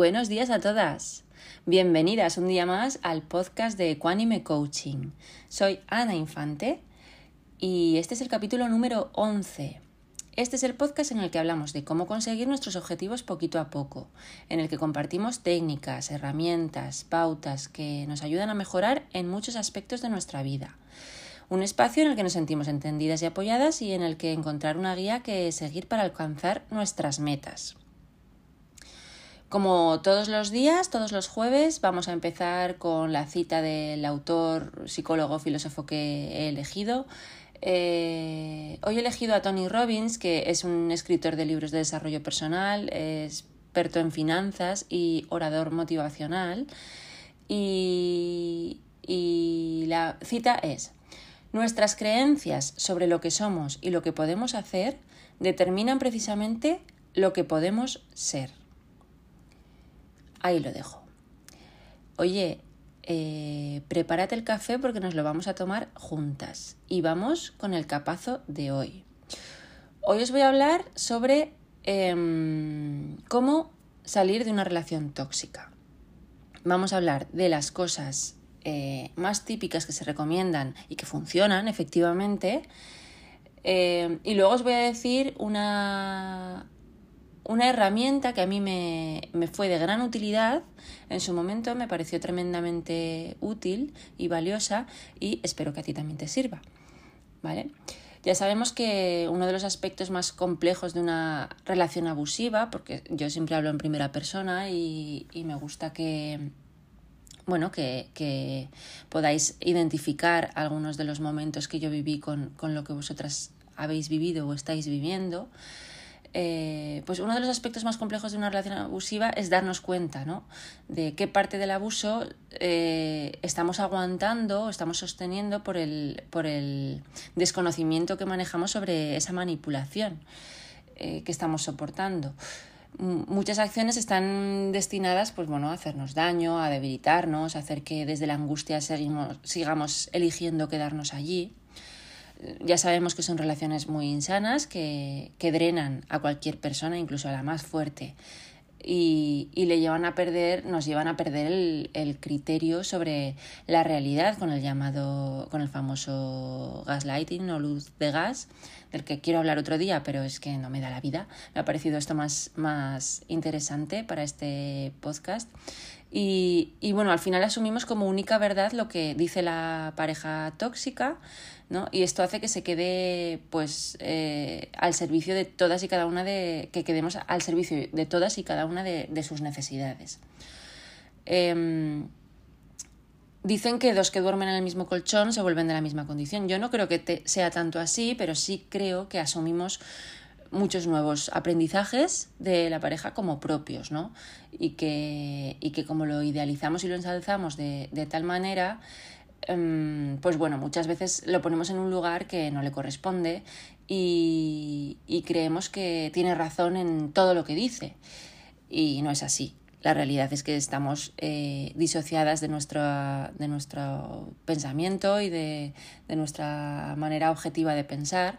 Buenos días a todas. Bienvenidas un día más al podcast de Equanime Coaching. Soy Ana Infante y este es el capítulo número 11. Este es el podcast en el que hablamos de cómo conseguir nuestros objetivos poquito a poco, en el que compartimos técnicas, herramientas, pautas que nos ayudan a mejorar en muchos aspectos de nuestra vida. Un espacio en el que nos sentimos entendidas y apoyadas y en el que encontrar una guía que seguir para alcanzar nuestras metas. Como todos los días, todos los jueves, vamos a empezar con la cita del autor, psicólogo, filósofo que he elegido. Eh, hoy he elegido a Tony Robbins, que es un escritor de libros de desarrollo personal, experto en finanzas y orador motivacional. y la cita es, nuestras creencias sobre lo que somos y lo que podemos hacer determinan precisamente lo que podemos ser. Ahí lo dejo. Oye, eh, prepárate el café porque nos lo vamos a tomar juntas. Y vamos con el capazo de hoy. Hoy os voy a hablar sobre em, cómo salir de una relación tóxica. Vamos a hablar de las cosas eh, más típicas que se recomiendan y que funcionan efectivamente. Eh, y luego os voy a decir una, una herramienta que a mí me, fue de gran utilidad, en su momento me pareció tremendamente útil y valiosa y espero que a ti también te sirva. ¿Vale? Ya sabemos que uno de los aspectos más complejos de una relación abusiva, porque yo siempre hablo en primera persona y, me gusta que, bueno, que, podáis identificar algunos de los momentos que yo viví con, con lo que vosotras habéis vivido o estáis viviendo. Eh, pues uno de los aspectos más complejos de una relación abusiva es darnos cuenta ¿no? de qué parte del abuso eh, estamos aguantando o estamos sosteniendo por el, por el desconocimiento que manejamos sobre esa manipulación eh, que estamos soportando. muchas acciones están destinadas pues, bueno, a hacernos daño, a debilitarnos, a hacer que desde la angustia seguimos, sigamos eligiendo quedarnos allí ya sabemos que son relaciones muy insanas que, que drenan a cualquier persona, incluso a la más fuerte. Y, y, le llevan a perder, nos llevan a perder el, el, criterio sobre la realidad con el llamado, con el famoso gaslighting o luz de gas, del que quiero hablar otro día, pero es que no me da la vida. Me ha parecido esto más, más interesante para este podcast. Y, y bueno, al final asumimos como única verdad lo que dice la pareja tóxica, ¿no? Y esto hace que se quede pues eh, al servicio de todas y cada una de. que quedemos al servicio de todas y cada una de, de sus necesidades. Em, dicen que dos que duermen en el mismo colchón se vuelven de la misma condición. Yo no creo que sea tanto así, pero sí creo que asumimos muchos nuevos aprendizajes de la pareja como propios, ¿no? Y que, y que como lo idealizamos y lo ensalzamos de, de tal manera, pues bueno, muchas veces lo ponemos en un lugar que no le corresponde y, creemos que tiene razón en todo lo que dice. Y no es así. La realidad es que estamos eh, disociadas de nuestro, de nuestro pensamiento y de, nuestra manera objetiva de pensar.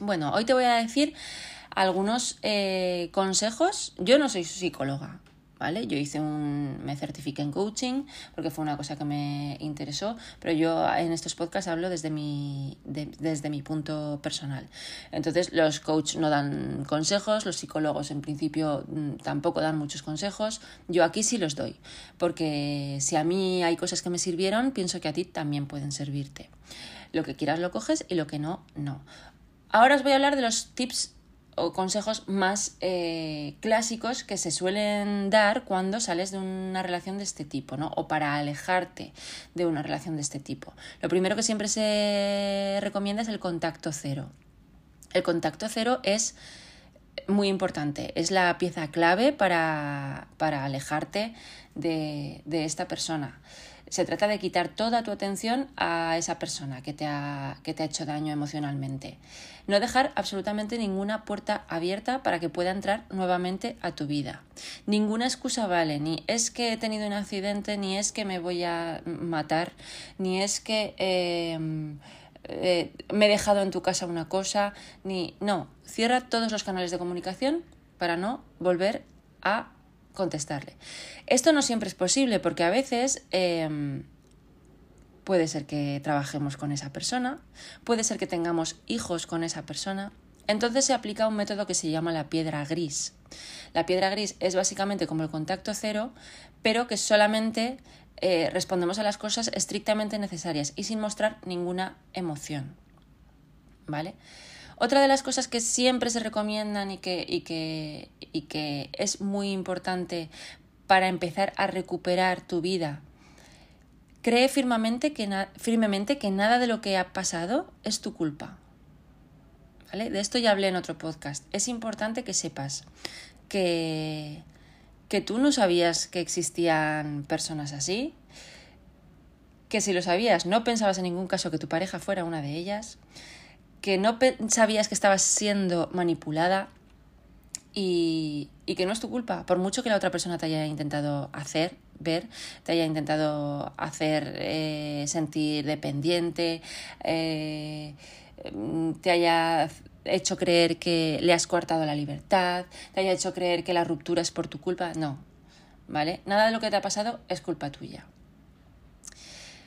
Bueno, hoy te voy a decir algunos eh, consejos. Yo no soy psicóloga, Yo hice un, me certifiqué en coaching porque fue una cosa que me interesó, pero yo en estos podcasts hablo desde mi, desde mi punto personal. Entonces los coaches no dan consejos, los psicólogos en principio mm, tampoco dan muchos consejos, yo aquí sí los doy, porque si a mí hay cosas que me sirvieron, pienso que a ti también pueden servirte. Lo que quieras lo coges y lo que no, no. Ahora os voy a hablar de los tips o consejos más eh, clásicos que se suelen dar cuando sales de una relación de este tipo, ¿no? O para alejarte de una relación de este tipo. Lo primero que siempre se recomienda es el contacto cero. El contacto cero es muy importante, es la pieza clave para, para alejarte de, de esta persona. Se trata de quitar toda tu atención a esa persona que te ha, que te ha hecho daño emocionalmente. No dejar absolutamente ninguna puerta abierta para que pueda entrar nuevamente a tu vida. Ninguna excusa vale, ni es que he tenido un accidente, ni es que me voy a matar, ni es que em, eh, me he dejado en tu casa una cosa, ni... No, cierra todos los canales de comunicación para no volver a contestarle. Esto no siempre es posible porque a veces em, puede ser que trabajemos con esa persona, puede ser que tengamos hijos con esa persona. Entonces se aplica un método que se llama la piedra gris. La piedra gris es básicamente como el contacto cero, pero que solamente eh, respondemos a las cosas estrictamente necesarias y sin mostrar ninguna emoción. ¿Vale? Otra de las cosas que siempre se recomiendan y que, y que, y que es muy importante para empezar a recuperar tu vida, cree firmemente que, firmemente que nada de lo que ha pasado es tu culpa. ¿Vale? De esto ya hablé en otro podcast. Es importante que sepas que, que tú no sabías que existían personas así, que si lo sabías no pensabas en ningún caso que tu pareja fuera una de ellas, que no sabías que estabas siendo manipulada y, que no es tu culpa, por mucho que la otra persona te haya intentado hacer ver, te haya intentado hacer eh, sentir dependiente, eh, te haya hecho creer que le has coartado la libertad, te haya hecho creer que la ruptura es por tu culpa, no, ¿vale? Nada de lo que te ha pasado es culpa tuya.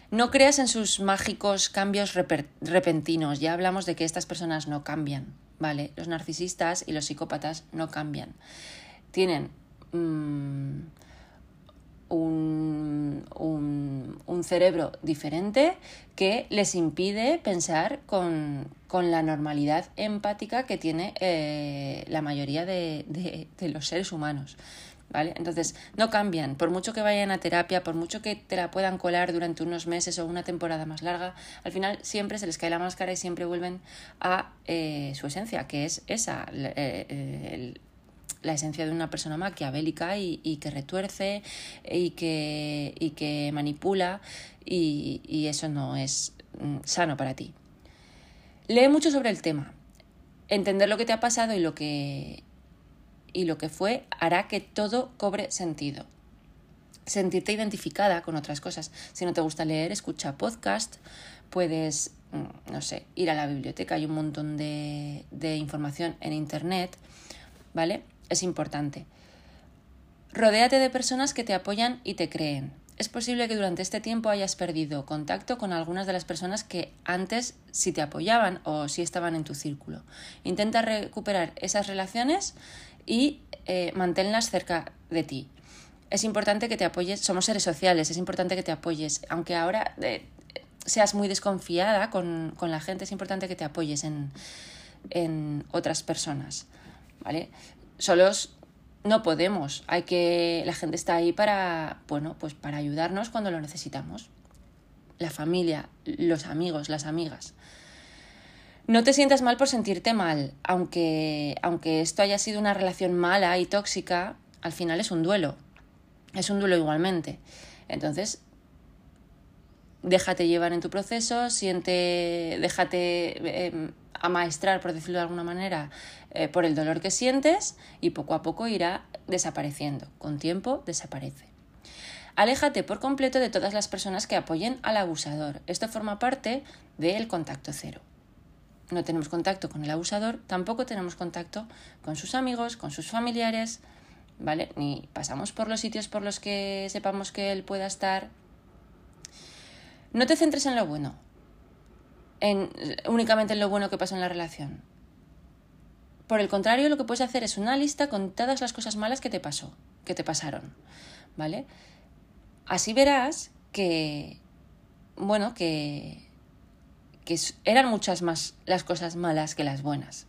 No creas en sus mágicos cambios repentinos. Ya hablamos de que estas personas no cambian, ¿vale? Los narcisistas y los psicópatas no cambian. Tienen mm, un, cerebro diferente que les impide pensar con, la normalidad empática que tiene eh, la mayoría de los seres humanos. ¿Vale? Entonces, no cambian, por mucho que vayan a terapia, por mucho que te la puedan colar durante unos meses o una temporada más larga, al final siempre se les cae la máscara y siempre vuelven a eh, su esencia, que es esa, eh, la esencia de una persona maquiavélica y, y que retuerce y que, y que manipula y, y eso no es mm, sano para ti. Lee mucho sobre el tema, entender lo que te ha pasado y lo que, y lo que fue hará que todo cobre sentido. Sentirte identificada con otras cosas. Si no te gusta leer, escucha podcast, puedes, mm, no sé, ir a la biblioteca, hay un montón de, información en Internet, ¿vale? Es importante. Rodéate de personas que te apoyan y te creen. Es posible que durante este tiempo hayas perdido contacto con algunas de las personas que antes sí te apoyaban o sí estaban en tu círculo. Intenta recuperar esas relaciones y eh, manténlas cerca de ti. Es importante que te apoyes, somos seres sociales, es importante que te apoyes, aunque ahora eh, seas muy desconfiada con, la gente, es importante que te apoyes en, en otras personas, ¿vale? Solos no podemos, hay que, la gente está ahí para, bueno, pues para ayudarnos cuando lo necesitamos. La familia, los amigos, las amigas. No te sientas mal por sentirte mal, aunque, aunque esto haya sido una relación mala y tóxica, al final es un duelo. Es un duelo igualmente. Entonces, déjate llevar en tu proceso, siente, déjate em, amaestrar, por decirlo de alguna manera, eh, por el dolor que sientes y poco a poco irá desapareciendo. Con tiempo desaparece. Aléjate por completo de todas las personas que apoyen al abusador. Esto forma parte del contacto cero no tenemos contacto con el abusador, tampoco tenemos contacto con sus amigos, con sus familiares, ¿vale? Ni pasamos por los sitios por los que sepamos que él pueda estar. No te centres en lo bueno, en, únicamente en lo bueno que pasa en la relación. Por el contrario, lo que puedes hacer es una lista con todas las cosas malas que te pasó, que te pasaron, ¿vale? Así verás que, bueno, que que eran muchas más las cosas malas que las buenas.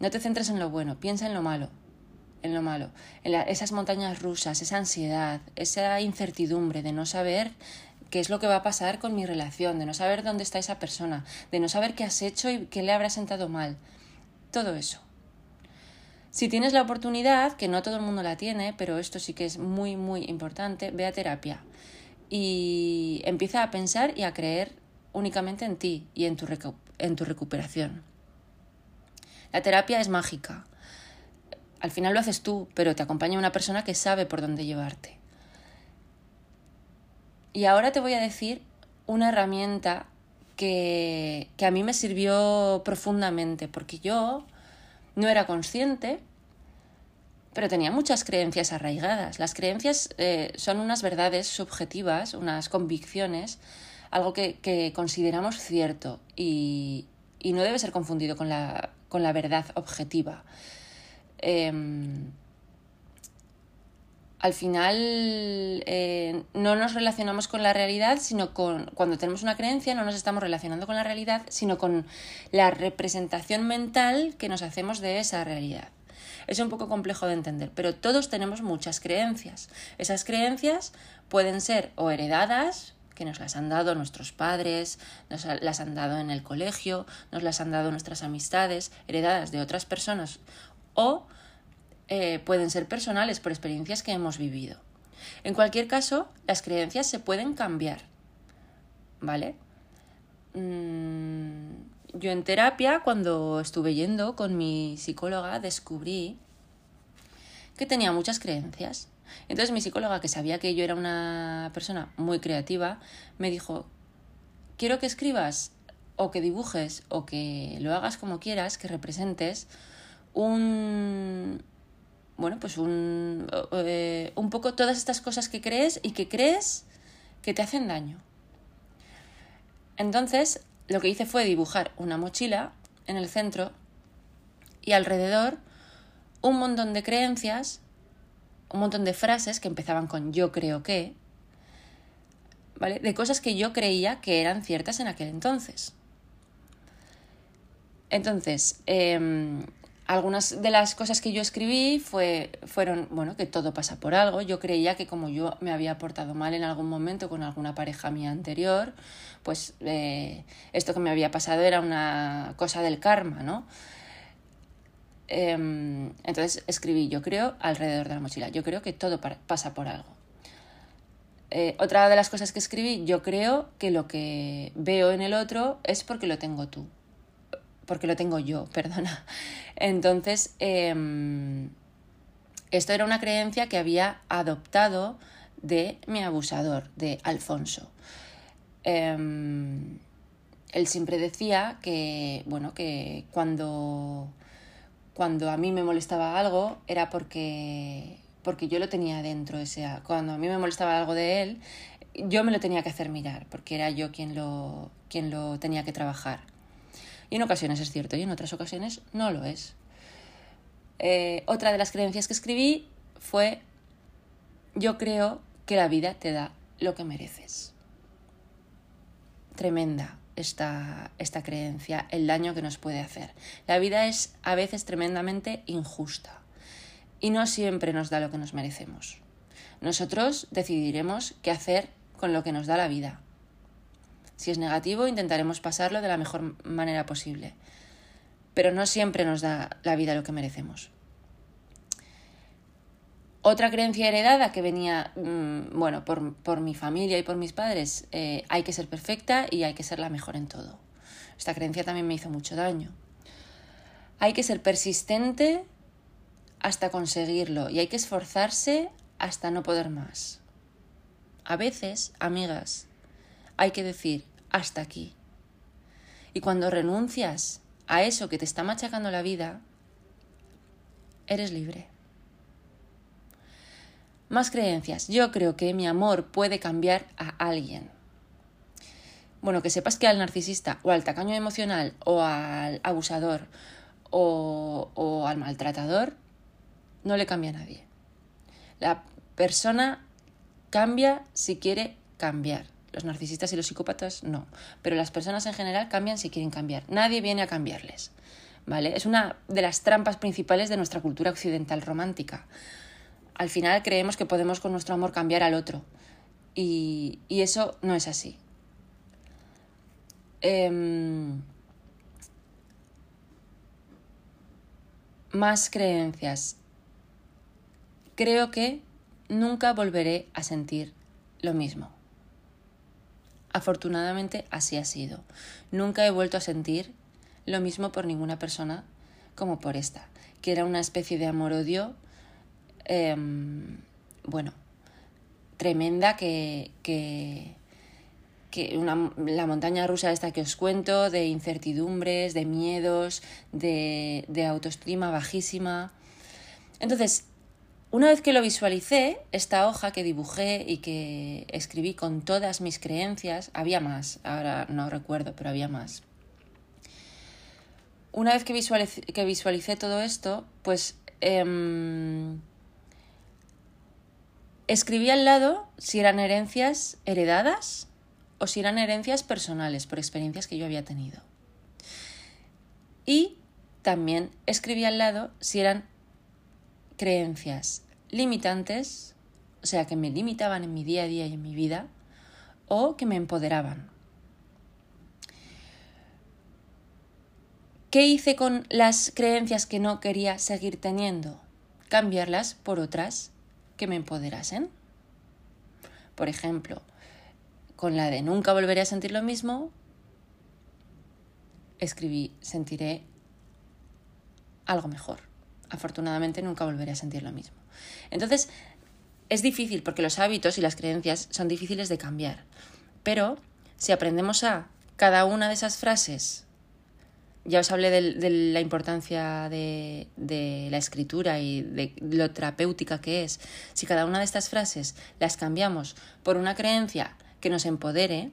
No te centres en lo bueno, piensa en lo malo, en lo malo, en esas montañas rusas, esa ansiedad, esa incertidumbre de no saber qué es lo que va a pasar con mi relación, de no saber dónde está esa persona, de no saber qué has hecho y qué le habrá sentado mal. Todo eso. Si tienes la oportunidad, que no todo el mundo la tiene, pero esto sí que es muy, muy importante, ve a terapia y empieza a pensar y a creer únicamente en ti y en tu, en tu recuperación. La terapia es mágica. Al final lo haces tú, pero te acompaña una persona que sabe por dónde llevarte. Y ahora te voy a decir una herramienta que, que, a mí me sirvió profundamente, porque yo no era consciente pero tenía muchas creencias arraigadas. Las creencias eh, son unas verdades subjetivas, unas convicciones, algo que, consideramos cierto y, no debe ser confundido con la, verdad objetiva. Em, al final eh, no nos relacionamos con la realidad, sino con cuando tenemos una creencia no nos estamos relacionando con la realidad, sino con la representación mental que nos hacemos de esa realidad. Es un poco complejo de entender, pero todos tenemos muchas creencias. Esas creencias pueden ser o heredadas, que nos las han dado nuestros padres, nos las han dado en el colegio, nos las han dado nuestras amistades, heredadas de otras personas, o eh, pueden ser personales por experiencias que hemos vivido. En cualquier caso, las creencias se pueden cambiar. ¿Vale? Mm, yo en terapia, cuando estuve yendo con mi psicóloga, descubrí que tenía muchas creencias. Entonces mi psicóloga, que sabía que yo era una persona muy creativa, me dijo, quiero que escribas o que dibujes o que lo hagas como quieras, que representes un... Bueno, pues un, eh, un poco todas estas cosas que crees y que crees que te hacen daño. Entonces, lo que hice fue dibujar una mochila en el centro y alrededor un montón de creencias, un montón de frases que empezaban con yo creo que, ¿vale? De cosas que yo creía que eran ciertas en aquel entonces. Entonces, em, algunas de las cosas que yo escribí fue, fueron, bueno, que todo pasa por algo. Yo creía que como yo me había portado mal en algún momento con alguna pareja mía anterior, pues eh, esto que me había pasado era una cosa del karma, ¿no? Em, entonces escribí, yo creo, alrededor de la mochila. Yo creo que todo pasa por algo. Eh, otra de las cosas que escribí, yo creo que lo que veo en el otro es porque lo tengo tú porque lo tengo yo, perdona. Entonces, em, esto era una creencia que había adoptado de mi abusador, de Alfonso. Em, él siempre decía que, bueno, que cuando, cuando a mí me molestaba algo era porque, porque yo lo tenía dentro. O cuando a mí me molestaba algo de él, yo me lo tenía que hacer mirar, porque era yo quien lo, quien lo tenía que trabajar. Y en ocasiones es cierto y en otras ocasiones no lo es. Eh, otra de las creencias que escribí fue, yo creo que la vida te da lo que mereces. Tremenda esta, creencia, el daño que nos puede hacer. La vida es a veces tremendamente injusta y no siempre nos da lo que nos merecemos. Nosotros decidiremos qué hacer con lo que nos da la vida. Si es negativo, intentaremos pasarlo de la mejor manera posible. Pero no siempre nos da la vida lo que merecemos. Otra creencia heredada que venía, mm, bueno, por, mi familia y por mis padres, eh, hay que ser perfecta y hay que ser la mejor en todo. Esta creencia también me hizo mucho daño. Hay que ser persistente hasta conseguirlo y hay que esforzarse hasta no poder más. A veces, amigas, hay que decir, hasta aquí. Y cuando renuncias a eso que te está machacando la vida, eres libre. Más creencias. Yo creo que mi amor puede cambiar a alguien. Bueno, que sepas que al narcisista o al tacaño emocional o al abusador o, o al maltratador no le cambia a nadie. La persona cambia si quiere cambiar. Los narcisistas y los psicópatas no. Pero las personas en general cambian si quieren cambiar. Nadie viene a cambiarles. ¿Vale? Es una de las trampas principales de nuestra cultura occidental romántica. Al final creemos que podemos con nuestro amor cambiar al otro. Y, eso no es así. Em, más creencias. Creo que nunca volveré a sentir lo mismo. Afortunadamente así ha sido. Nunca he vuelto a sentir lo mismo por ninguna persona como por esta, que era una especie de amor-odio, em, bueno, tremenda que, que, que la montaña rusa esta que os cuento, de incertidumbres, de miedos, de, de autoestima bajísima. Entonces, Una vez que lo visualicé, esta hoja que dibujé y que escribí con todas mis creencias, había más, ahora no recuerdo, pero había más. Una vez que visualicé, que visualicé todo esto, pues em, escribí al lado si eran herencias heredadas o si eran herencias personales por experiencias que yo había tenido. Y también escribí al lado si eran creencias limitantes, o sea, que me limitaban en mi día a día y en mi vida, o que me empoderaban. ¿Qué hice con las creencias que no quería seguir teniendo? Cambiarlas por otras que me empoderasen. Por ejemplo, con la de nunca volveré a sentir lo mismo, escribí sentiré algo mejor. Afortunadamente nunca volveré a sentir lo mismo. Entonces, es difícil porque los hábitos y las creencias son difíciles de cambiar. Pero si aprendemos a cada una de esas frases ya os hablé de, la importancia de, la escritura y de lo terapéutica que es. Si cada una de estas frases las cambiamos por una creencia que nos empodere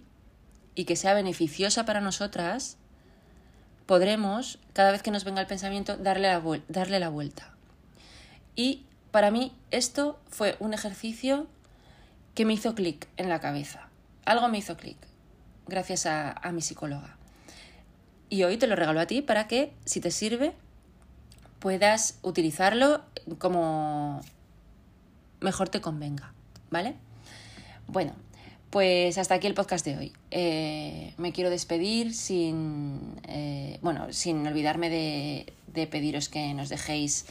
y que sea beneficiosa para nosotras, podremos, cada vez que nos venga el pensamiento, darle la, darle la vuelta. Y para mí esto fue un ejercicio que me hizo clic en la cabeza. Algo me hizo clic, gracias a mi psicóloga. Y hoy te lo regalo a ti para que, si te sirve, puedas utilizarlo como mejor te convenga, ¿vale? Bueno, pues hasta aquí el podcast de hoy. Eh, me quiero despedir sin, eh, bueno, sin olvidarme de, pediros que nos dejéis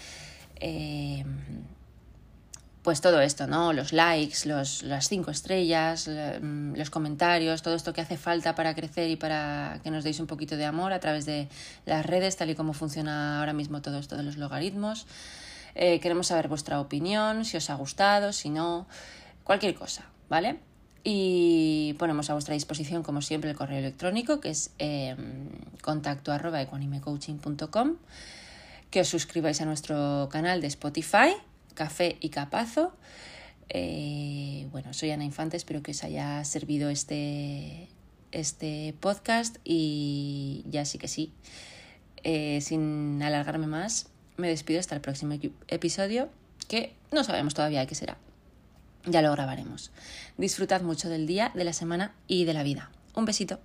eh, pues todo esto, ¿no? Los likes, los, las cinco estrellas, mm, los comentarios, todo esto que hace falta para crecer y para que nos deis un poquito de amor a través de las redes, tal y como funciona ahora mismo todo esto de los logaritmos. Eh, queremos saber vuestra opinión, si os ha gustado, si no, cualquier cosa, ¿vale? Y ponemos a vuestra disposición, como siempre, el correo electrónico, que es eh, que os suscribáis a nuestro canal de Spotify Café y Capazo. Eh, bueno, soy Ana Infante, espero que os haya servido este, este podcast y ya sí que sí, eh, sin alargarme más, me despido hasta el próximo episodio, que no sabemos todavía qué será. Ya lo grabaremos. Disfrutad mucho del día, de la semana y de la vida. Un besito.